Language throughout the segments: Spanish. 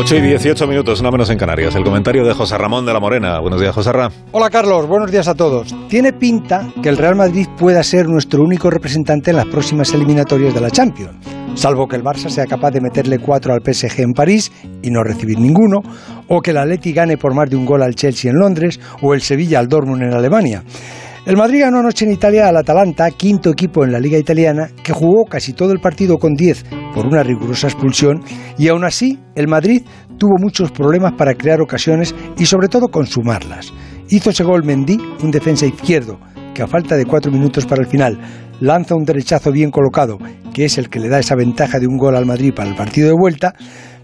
8 y 18 minutos, no menos en Canarias. El comentario de José Ramón de la Morena. Buenos días, José Ramón. Hola, Carlos. Buenos días a todos. Tiene pinta que el Real Madrid pueda ser nuestro único representante en las próximas eliminatorias de la Champions. Salvo que el Barça sea capaz de meterle cuatro al PSG en París y no recibir ninguno, o que el Atleti gane por más de un gol al Chelsea en Londres, o el Sevilla al Dortmund en Alemania. El Madrid ganó anoche en Italia al Atalanta, quinto equipo en la liga italiana, que jugó casi todo el partido con 10 por una rigurosa expulsión, y aún así el Madrid tuvo muchos problemas para crear ocasiones y sobre todo consumarlas. Hizo ese gol Mendy, un defensa izquierdo, que a falta de cuatro minutos para el final lanza un derechazo bien colocado, que es el que le da esa ventaja de un gol al Madrid para el partido de vuelta,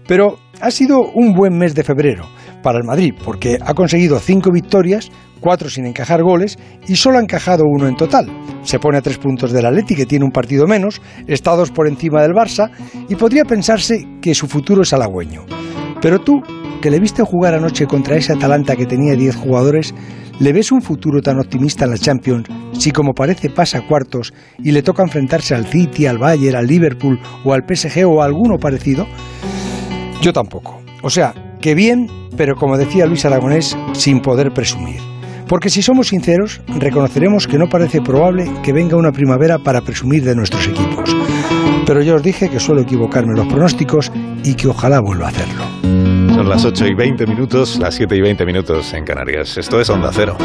pero ha sido un buen mes de febrero para el Madrid, porque ha conseguido cinco victorias, cuatro sin encajar goles y solo ha encajado uno en total. Se pone a tres puntos del Atleti, que tiene un partido menos, está dos por encima del Barça y podría pensarse que su futuro es halagüeño. Pero tú, que le viste jugar anoche contra ese Atalanta que tenía 10 jugadores, ¿le ves un futuro tan optimista en la Champions si como parece pasa cuartos y le toca enfrentarse al City, al Bayern, al Liverpool o al PSG o a alguno parecido? Yo tampoco. O sea, que bien, pero como decía Luis Aragonés, sin poder presumir. Porque si somos sinceros, reconoceremos que no parece probable que venga una primavera para presumir de nuestros equipos. Pero yo os dije que suelo equivocarme en los pronósticos y que ojalá vuelva a hacerlo. Son las 8 y 20 minutos, las 7 y 20 minutos en Canarias. Esto es Onda Cero.